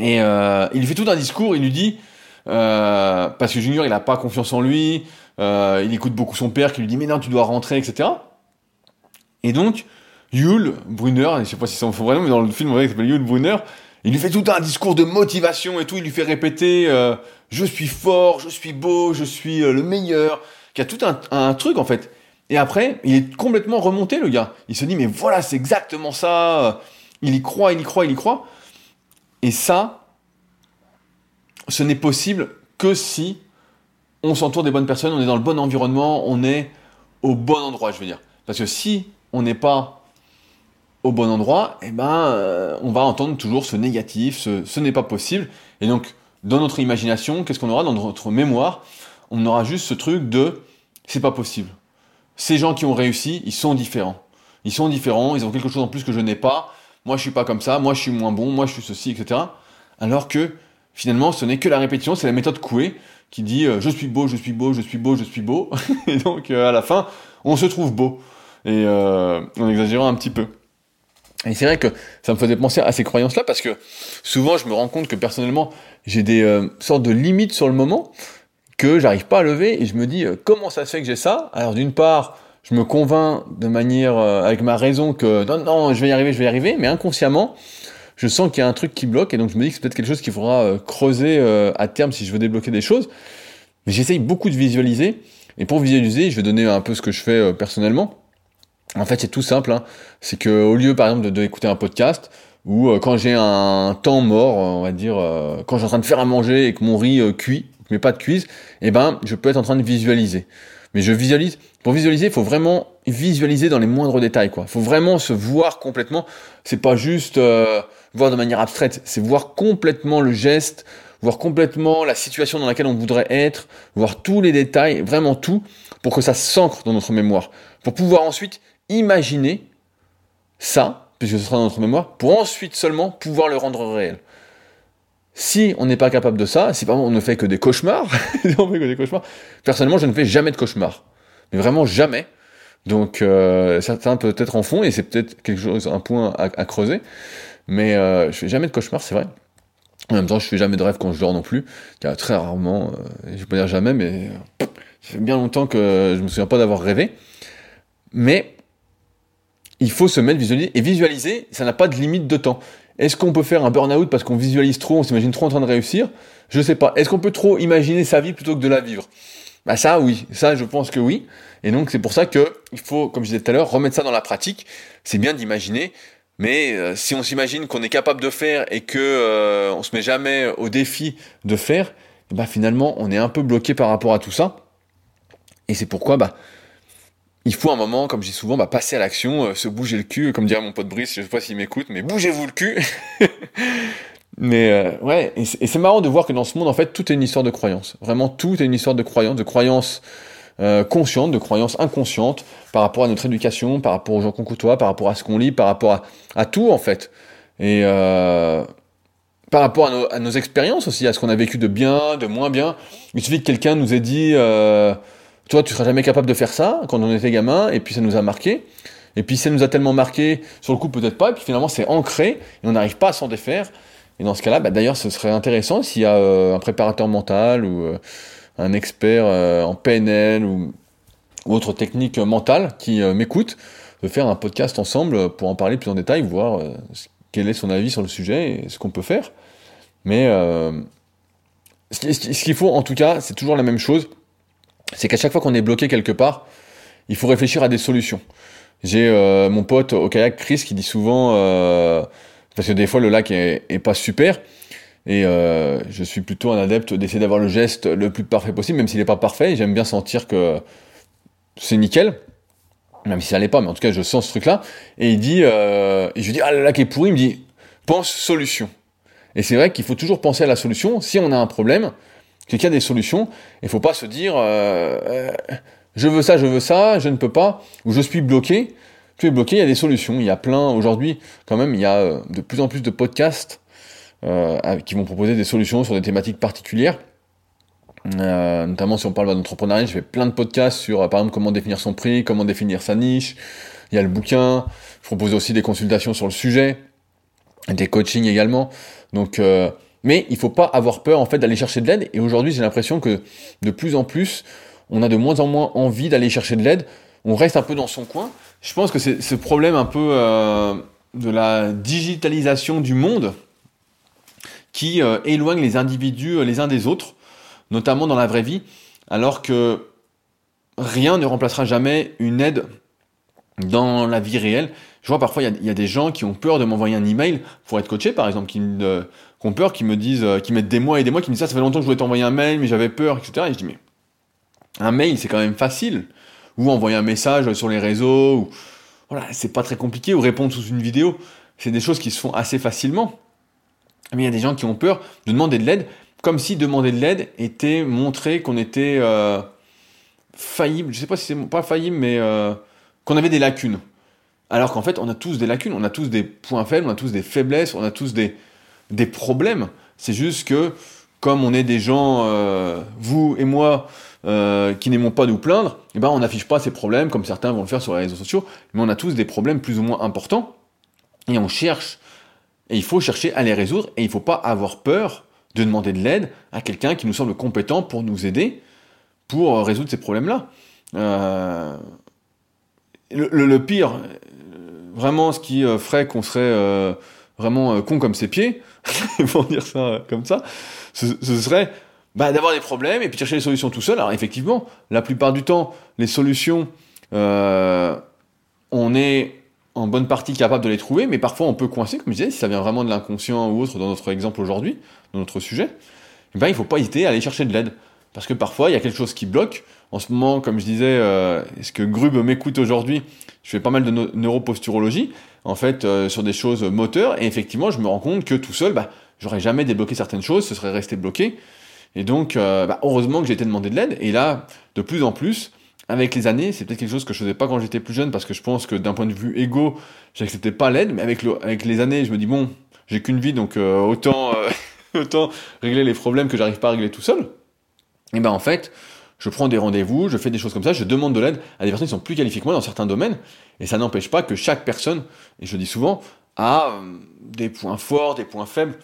Et euh, il fait tout un discours, il lui dit parce que Junior il a pas confiance en lui, il écoute beaucoup son père qui lui dit mais non tu dois rentrer, etc. Et donc Yul Brunner, je sais pas si c'est son vrai nom, mais dans le film il s'appelle Yul Brunner, il lui fait tout un discours de motivation et tout, il lui fait répéter je suis fort, je suis beau, je suis euh, le meilleur, qui a tout un, truc en fait. Et après, il est complètement remonté le gars. Il se dit mais voilà, c'est exactement ça. Il y croit, il y croit, il y croit. Et ça, ce n'est possible que si on s'entoure des bonnes personnes, on est dans le bon environnement, on est au bon endroit, je veux dire. Parce que si on n'est pas au bon endroit, eh ben, euh, on va entendre toujours ce négatif, ce, ce n'est pas possible. Et donc, dans notre imagination, qu'est-ce qu'on aura dans notre mémoire? On aura juste ce truc de c'est pas possible. Ces gens qui ont réussi, ils sont différents. Ils sont différents, ils ont quelque chose en plus que je n'ai pas. Moi, je suis pas comme ça, moi, je suis moins bon, moi, je suis ceci, etc. Alors que finalement, ce n'est que la répétition, c'est la méthode Coué qui dit euh, je suis beau, je suis beau, je suis beau, je suis beau. (laughs) et donc, euh, à la fin, on se trouve beau. Et en exagérant un petit peu. Et c'est vrai que ça me faisait penser à ces croyances-là parce que souvent je me rends compte que personnellement j'ai des euh, sortes de limites sur le moment que j'arrive pas à lever et je me dis euh, comment ça se fait que j'ai ça? Alors d'une part, je me convainc de manière euh, avec ma raison que non non, je vais y arriver, je vais y arriver, mais inconsciemment, je sens qu'il y a un truc qui bloque et donc je me dis que c'est peut-être quelque chose qu'il faudra creuser à terme si je veux débloquer des choses. Mais j'essaye beaucoup de visualiser et pour visualiser, je vais donner un peu ce que je fais personnellement. En fait, c'est tout simple. Hein. C'est que au lieu, par exemple, d'écouter un podcast, ou euh, quand j'ai un temps mort, on va dire, euh, quand je suis en train de faire à manger et que mon riz euh, cuit, mais pas de cuise, eh ben, je peux être en train de visualiser. Mais je visualise. Pour visualiser, il faut vraiment visualiser dans les moindres détails, quoi. Il faut vraiment se voir complètement. C'est pas juste voir de manière abstraite, c'est voir complètement le geste, voir complètement la situation dans laquelle on voudrait être, voir tous les détails, vraiment tout, pour que ça s'ancre dans notre mémoire, pour pouvoir ensuite imaginer ça, puisque ce sera dans notre mémoire, pour ensuite seulement pouvoir le rendre réel. Si on n'est pas capable de ça, si par on ne fait que des cauchemars, (laughs) que des cauchemars, personnellement je ne fais jamais de cauchemars. Mais vraiment jamais. Donc euh, certains peut-être en font, et c'est peut-être quelque chose, un point à, creuser. Mais euh, je fais jamais de cauchemars, c'est vrai. En même temps, je fais jamais de rêve quand je dors non plus. Car très rarement, euh, je pas dire jamais, mais ça fait bien longtemps que je me souviens pas d'avoir rêvé. Mais il faut se mettre visualiser. Et visualiser, ça n'a pas de limite de temps. Est-ce qu'on peut faire un burn-out parce qu'on visualise trop, on s'imagine trop en train de réussir? Je sais pas. Est-ce qu'on peut trop imaginer sa vie plutôt que de la vivre? Bah ça, oui. Ça, je pense que oui. Et donc, c'est pour ça que il faut, comme je disais tout à l'heure, remettre ça dans la pratique. C'est bien d'imaginer, mais euh, si on s'imagine qu'on est capable de faire et que euh, on se met jamais au défi de faire, bah finalement, on est un peu bloqué par rapport à tout ça. Et c'est pourquoi, bah, il faut un moment, comme je souvent, bah, passer à l'action, euh, se bouger le cul, comme dirait mon pote Brice, je sais pas s'il m'écoute, mais bougez-vous le cul. (laughs) mais euh, ouais, et c'est marrant de voir que dans ce monde, en fait, tout est une histoire de croyance. Vraiment, tout est une histoire de croyance, de croyance euh, consciente, de croyance inconsciente, par rapport à notre éducation, par rapport aux gens qu'on côtoie, par rapport à ce qu'on lit, par rapport à, tout, en fait. Et par rapport à nos, à nos expériences aussi, à ce qu'on a vécu de bien, de moins bien. Il suffit que quelqu'un nous ait dit toi, tu seras jamais capable de faire ça quand on était gamin, et puis ça nous a marqué. Et puis ça nous a tellement marqué, sur le coup peut-être pas, et puis finalement c'est ancré, et on n'arrive pas à s'en défaire. Et dans ce cas-là, bah, d'ailleurs, ce serait intéressant s'il y a euh, un préparateur mental ou euh, un expert euh, en PNL ou, ou autre technique mentale qui m'écoute, de faire un podcast ensemble pour en parler plus en détail, voir quel est son avis sur le sujet et ce qu'on peut faire. Mais ce qu'il faut en tout cas, c'est toujours la même chose, c'est qu'à chaque fois qu'on est bloqué quelque part, il faut réfléchir à des solutions. J'ai euh, mon pote au kayak Chris qui dit souvent, euh, parce que des fois le lac est, pas super, et euh, je suis plutôt un adepte d'essayer d'avoir le geste le plus parfait possible, même s'il n'est pas parfait. J'aime bien sentir que c'est nickel, même si ça l'est pas, mais en tout cas je sens ce truc-là. Et il dit, et je lui dis ah le lac est pourri, il me dit pense solution. Et c'est vrai qu'il faut toujours penser à la solution. Si on a un problème, qu'il y a des solutions, il faut pas se dire je veux ça, je veux ça, je ne peux pas, ou je suis bloqué. Tu es bloqué, il y a des solutions. Il y a plein, aujourd'hui, quand même, il y a euh, de plus en plus de podcasts euh, qui vont proposer des solutions sur des thématiques particulières. Euh, notamment si on parle d'entrepreneuriat, je fais plein de podcasts sur, par exemple, comment définir son prix, comment définir sa niche. Il y a le bouquin. Je propose aussi des consultations sur le sujet, des coachings également. Donc, mais il faut pas avoir peur en d'aller chercher de l'aide. Et aujourd'hui, j'ai l'impression que de plus en plus, on a de moins en moins envie d'aller chercher de l'aide, on reste un peu dans son coin. Je pense que c'est ce problème un peu euh, de la digitalisation du monde qui euh, éloigne les individus euh, les uns des autres, notamment dans la vraie vie, alors que rien ne remplacera jamais une aide dans la vie réelle. Je vois parfois, il y, a des gens qui ont peur de m'envoyer un email pour être coaché, par exemple, qui, ont peur, qui me disent, qui mettent des mois et des mois, qui me disent ça, ça fait longtemps que je voulais t'envoyer un mail, mais j'avais peur, etc. Et je dis, mais un mail, c'est quand même facile. Ou envoyer un message sur les réseaux, ou voilà, c'est pas très compliqué, ou répondre sous une vidéo. C'est des choses qui se font assez facilement. Mais il y a des gens qui ont peur de demander de l'aide, comme si demander de l'aide était montrer qu'on était euh, faillible. Je sais pas si c'est pas faillible, mais euh, qu'on avait des lacunes. Alors qu'en fait, on a tous des lacunes, on a tous des points faibles, on a tous des faiblesses, on a tous des, des problèmes. C'est juste que, comme on est des gens, euh, vous et moi, euh, qui n'aimons pas nous plaindre, eh ben on n'affiche pas ces problèmes comme certains vont le faire sur les réseaux sociaux, mais on a tous des problèmes plus ou moins importants, et on cherche, et il faut chercher à les résoudre, et il ne faut pas avoir peur de demander de l'aide à quelqu'un qui nous semble compétent pour nous aider pour résoudre ces problèmes-là. Euh, le, pire, vraiment ce qui euh, ferait qu'on serait vraiment con comme ses pieds, (laughs) pour dire ça comme ça, ce serait bah, d'avoir des problèmes et puis chercher les solutions tout seul. Alors effectivement, la plupart du temps, les solutions, euh, on est en bonne partie capable de les trouver, mais parfois on peut coincer, comme je disais, si ça vient vraiment de l'inconscient ou autre dans notre exemple aujourd'hui, dans notre sujet, eh ben, il ne faut pas hésiter à aller chercher de l'aide. Parce que parfois, il y a quelque chose qui bloque. En ce moment, comme je disais, euh, est-ce que Grub m'écoute aujourd'hui Je fais pas mal de neuroposturologie, en fait, euh, sur des choses moteurs, et effectivement, je me rends compte que tout seul, bah, j'aurais jamais débloqué certaines choses, ce serait resté bloqué. Et donc, euh, bah, heureusement que j'ai été demandé de l'aide. Et là, de plus en plus, avec les années, c'est peut-être quelque chose que je faisais pas quand j'étais plus jeune, parce que je pense que d'un point de vue égo, j'acceptais pas l'aide. Mais avec, le, avec les années, je me dis, bon, j'ai qu'une vie, donc euh, autant, euh, (laughs) autant régler les problèmes que j'arrive pas à régler tout seul. Et ben en fait, je prends des rendez-vous, je fais des choses comme ça, je demande de l'aide à des personnes qui sont plus qualifiées que moi dans certains domaines. Et ça n'empêche pas que chaque personne, et je dis souvent, a des points forts, des points faibles,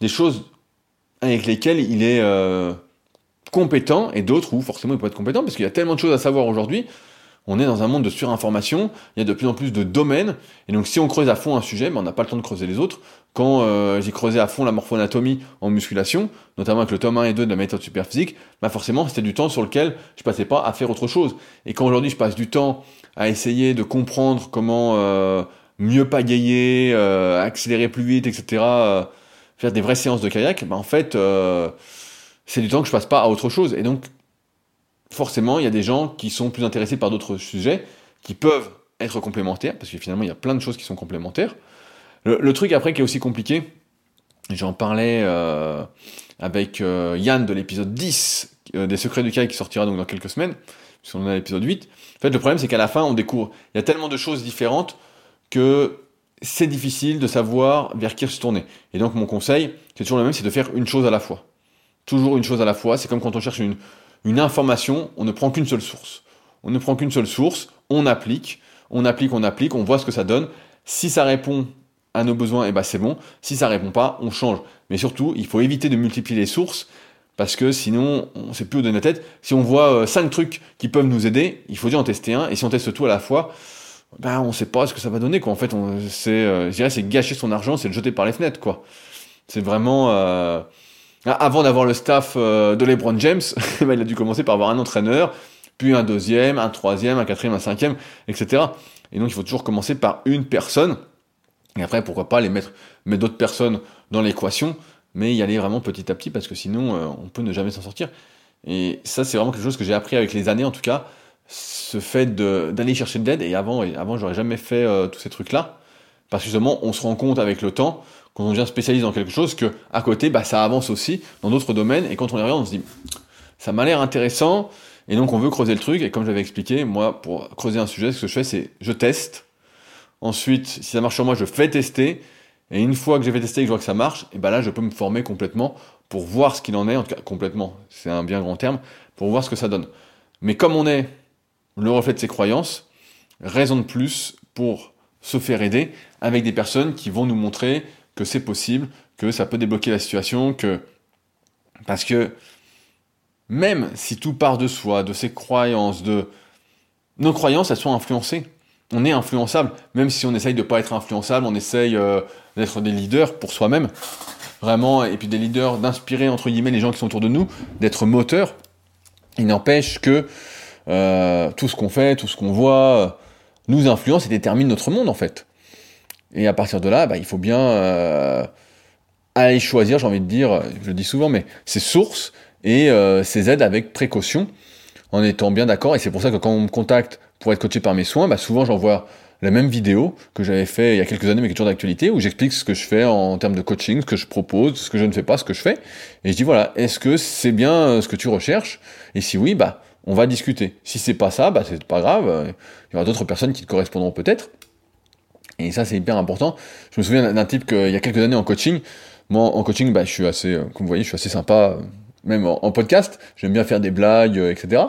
des choses avec lesquels il est euh, compétent et d'autres où forcément il peut être compétent parce qu'il y a tellement de choses à savoir aujourd'hui. On est dans un monde de surinformation, il y a de plus en plus de domaines, et donc si on creuse à fond un sujet, ben on n'a pas le temps de creuser les autres. Quand euh, j'ai creusé à fond la morphoanatomie en musculation, notamment avec le tome 1 et 2 de la méthode superphysique, ben forcément c'était du temps sur lequel je passais pas à faire autre chose. Et quand aujourd'hui je passe du temps à essayer de comprendre comment euh, mieux pagayer, accélérer plus vite, etc., faire des vraies séances de kayak, bah en fait, euh, c'est du temps que je passe pas à autre chose. Et donc, forcément, il y a des gens qui sont plus intéressés par d'autres sujets, qui peuvent être complémentaires, parce que finalement, il y a plein de choses qui sont complémentaires. Le, truc après qui est aussi compliqué, j'en parlais euh, avec euh, Yann de l'épisode 10 des secrets du kayak qui sortira donc dans quelques semaines, puisqu'on est à l'épisode 8. En fait, le problème, c'est qu'à la fin, on découvre, il y a tellement de choses différentes que c'est difficile de savoir vers qui se tourner. Et donc mon conseil, c'est toujours le même, c'est de faire une chose à la fois. Toujours une chose à la fois. C'est comme quand on cherche une, une information, on ne prend qu'une seule source. On ne prend qu'une seule source, on applique, on applique, on applique, on voit ce que ça donne. Si ça répond à nos besoins, eh ben c'est bon. Si ça répond pas, on change. Mais surtout, il faut éviter de multiplier les sources Parce que sinon, on sait plus où donner la tête. Si on voit 5 trucs qui peuvent nous aider, il faut déjà en tester un. Et si on teste tout à la fois, ben, on sait pas ce que ça va donner. En fait, c'est, je dirais, c'est gâcher son argent, c'est le jeter par les fenêtres, quoi. C'est vraiment, avant d'avoir le staff de LeBron James, (laughs) ben, il a dû commencer par avoir un entraîneur, puis un deuxième, un troisième, un quatrième, un cinquième, etc. Et donc il faut toujours commencer par une personne, et après pourquoi pas les mettre, mettre d'autres personnes dans l'équation, mais y aller vraiment petit à petit, parce que sinon euh, on peut ne jamais s'en sortir. Et ça c'est vraiment quelque chose que j'ai appris avec les années en tout cas, ce fait d'aller chercher de l'aide, et avant, avant j'aurais jamais fait euh, tous ces trucs-là, parce que justement on se rend compte avec le temps, quand on devient spécialiste dans quelque chose, que à côté, bah, ça avance aussi dans d'autres domaines, et quand on y regarde, on se dit, ça m'a l'air intéressant, et donc on veut creuser le truc, et comme j'avais expliqué, moi, pour creuser un sujet, ce que je fais, c'est je teste. Ensuite, si ça marche sur moi, je fais tester. Et une fois que j'ai fait tester et que je vois que ça marche, et ben là, je peux me former complètement pour voir ce qu'il en est, en tout cas complètement, c'est un bien grand terme, pour voir ce que ça donne. Mais comme on est le reflet de ses croyances, raison de plus pour se faire aider avec des personnes qui vont nous montrer que c'est possible, que ça peut débloquer la situation, que parce que même si tout part de soi, de ses croyances, de nos croyances, elles sont influencées. On est influençable, même si on essaye de ne pas être influençable, on essaye euh, d'être des leaders pour soi-même, vraiment, et puis des leaders d'inspirer entre guillemets les gens qui sont autour de nous, d'être moteurs. Il n'empêche que euh, tout ce qu'on fait, tout ce qu'on voit, euh, nous influence et détermine notre monde en fait. Et à partir de là, bah, il faut bien aller choisir, j'ai envie de dire, je le dis souvent, mais ces sources et euh, ces aides avec précaution, en étant bien d'accord. Et c'est pour ça que quand on me contacte pour être coaché par mes soins, bah souvent j'envoie la même vidéo que j'avais fait il y a quelques années mais qui est toujours d'actualité, où j'explique ce que je fais en termes de coaching, ce que je propose, ce que je ne fais pas, ce que je fais. Et je dis voilà, est-ce que c'est bien euh, ce que tu recherches? Et si oui, bah on va discuter. Si c'est pas ça, bah c'est pas grave. Il y aura d'autres personnes qui te correspondront peut-être. Et ça c'est hyper important. Je me souviens d'un type qu'il y a quelques années en coaching. Moi en coaching, bah je suis assez, euh, comme vous voyez, je suis assez sympa même en, podcast, j'aime bien faire des blagues, euh, etc.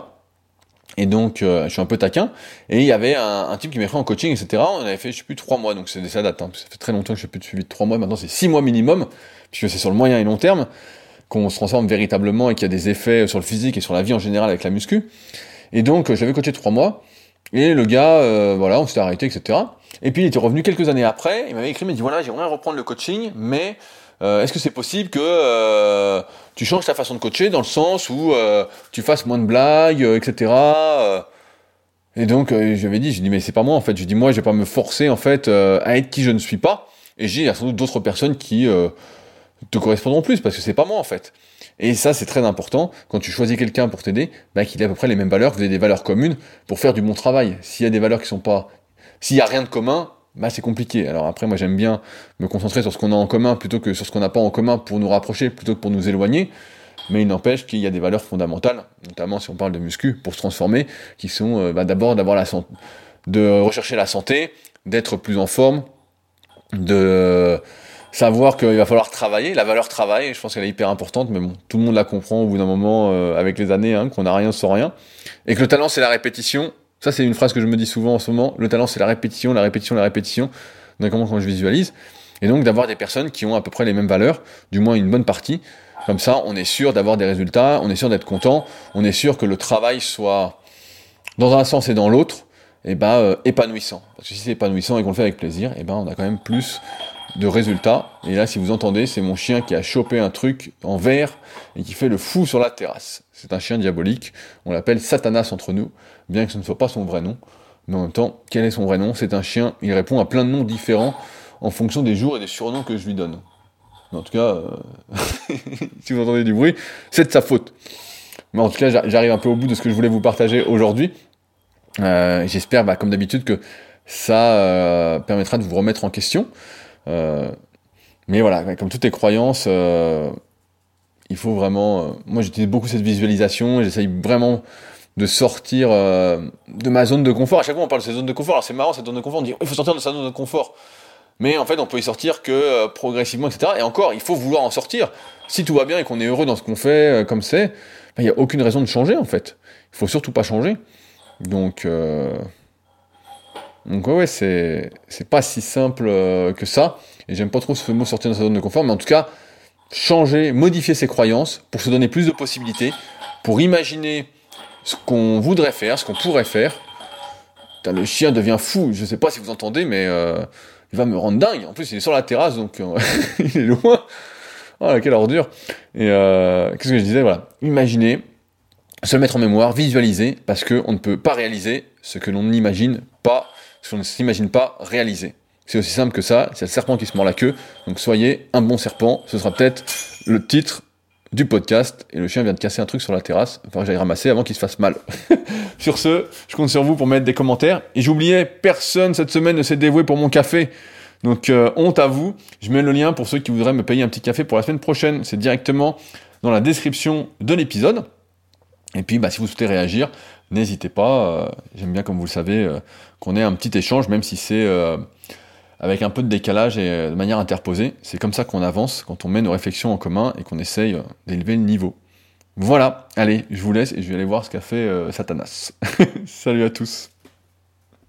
Et donc, euh, je suis un peu taquin. Et il y avait un, type qui m'a en coaching, etc. On avait fait, je sais plus, trois mois. Donc, c'est ça date. Hein, ça fait très longtemps que je fais plus de suivi de trois mois. Maintenant, c'est six mois minimum, puisque c'est sur le moyen et long terme qu'on se transforme véritablement et qu'il y a des effets sur le physique et sur la vie en général avec la muscu. Et donc, j'avais coaché trois mois. Et le gars, voilà, on s'était arrêté, etc. Et puis, il était revenu quelques années après. Il m'avait écrit, il m'a dit, voilà, j'aimerais reprendre le coaching, mais euh, est-ce que c'est possible que euh, tu changes ta façon de coacher dans le sens où euh, tu fasses moins de blagues, etc. Et donc j'avais dit, je dis mais c'est pas moi en fait. Je dis moi je vais pas me forcer en fait à être qui je ne suis pas. Et j'ai il y a sans doute d'autres personnes qui te correspondront plus parce que c'est pas moi en fait. Et ça c'est très important quand tu choisis quelqu'un pour t'aider, bah, qu'il ait à peu près les mêmes valeurs, que vous ayez des valeurs communes pour faire du bon travail. S'il y a des valeurs qui sont pas, s'il y a rien de commun, bah c'est compliqué. Alors après, moi j'aime bien me concentrer sur ce qu'on a en commun plutôt que sur ce qu'on n'a pas en commun pour nous rapprocher, plutôt que pour nous éloigner. Mais il n'empêche qu'il y a des valeurs fondamentales, notamment si on parle de muscu, pour se transformer, qui sont euh, bah, d'abord d'avoir la santé, de rechercher la santé, d'être plus en forme, de savoir qu'il va falloir travailler. La valeur travail, je pense qu'elle est hyper importante, mais bon, tout le monde la comprend au bout d'un moment euh, avec les années, hein, qu'on n'a rien sans rien, et que le talent c'est la répétition, ça, c'est une phrase que je me dis souvent en ce moment. Le talent, c'est la répétition, la répétition, la répétition. Notamment quand je visualise. Et donc, d'avoir des personnes qui ont à peu près les mêmes valeurs, du moins une bonne partie. Comme ça, on est sûr d'avoir des résultats, on est sûr d'être content, on est sûr que le travail soit, dans un sens et dans l'autre, eh ben, euh, épanouissant. Parce que si c'est épanouissant et qu'on le fait avec plaisir, eh ben, on a quand même plus de résultats. Et là, si vous entendez, c'est mon chien qui a chopé un truc en verre et qui fait le fou sur la terrasse. C'est un chien diabolique. On l'appelle Satanas entre nous bien que ce ne soit pas son vrai nom. Mais en même temps, quel est son vrai nom? C'est un chien, il répond à plein de noms différents en fonction des jours et des surnoms que je lui donne. en tout cas, euh, (laughs) si vous entendez du bruit, c'est de sa faute. Mais en tout cas, j'arrive un peu au bout de ce que je voulais vous partager aujourd'hui. Euh, j'espère, bah, comme d'habitude, que ça euh, permettra de vous remettre en question. mais voilà, comme toutes les croyances, il faut vraiment... moi, j'utilise beaucoup cette visualisation, j'essaye vraiment de sortir euh, de ma zone de confort. À chaque fois, on parle de cette zone de confort. C'est marrant, cette zone de confort. On dit, il faut sortir de sa zone de confort. Mais en fait, on peut y sortir que euh, progressivement, etc. Et encore, il faut vouloir en sortir. Si tout va bien et qu'on est heureux dans ce qu'on fait, euh, comme c'est, ben, il n'y a aucune raison de changer, en fait. Il faut surtout pas changer. Donc, donc ouais, c'est, c'est pas si simple que ça. Et j'aime pas trop ce mot sortir de sa zone de confort. Mais en tout cas, changer, modifier ses croyances pour se donner plus de possibilités, pour imaginer ce qu'on voudrait faire, ce qu'on pourrait faire. le chien devient fou, je sais pas si vous entendez, mais euh, il va me rendre dingue. En plus, il est sur la terrasse, donc euh, (laughs) il est loin. Oh, quelle ordure. Et euh, qu'est-ce que je disais? Voilà, imaginez, se le mettre en mémoire, visualiser, parce qu'on ne peut pas réaliser ce que l'on n'imagine pas, ce qu'on ne s'imagine pas réaliser. C'est aussi simple que ça, c'est le serpent qui se mord la queue, donc soyez un bon serpent, ce sera peut-être le titre du podcast, et le chien vient de casser un truc sur la terrasse, enfin j'aille ramasser avant qu'il se fasse mal. (laughs) sur ce, je compte sur vous pour mettre des commentaires, et j'oubliais, personne cette semaine ne s'est dévoué pour mon café, donc euh, honte à vous, je mets le lien pour ceux qui voudraient me payer un petit café pour la semaine prochaine, c'est directement dans la description de l'épisode, et puis bah, si vous souhaitez réagir, n'hésitez pas, euh, j'aime bien comme vous le savez, euh, qu'on ait un petit échange, même si c'est avec un peu de décalage et euh, de manière interposée. C'est comme ça qu'on avance quand on met nos réflexions en commun et qu'on essaye euh, d'élever le niveau. Voilà, allez, je vous laisse et je vais aller voir ce qu'a fait euh, Satanas. (laughs) Salut à tous.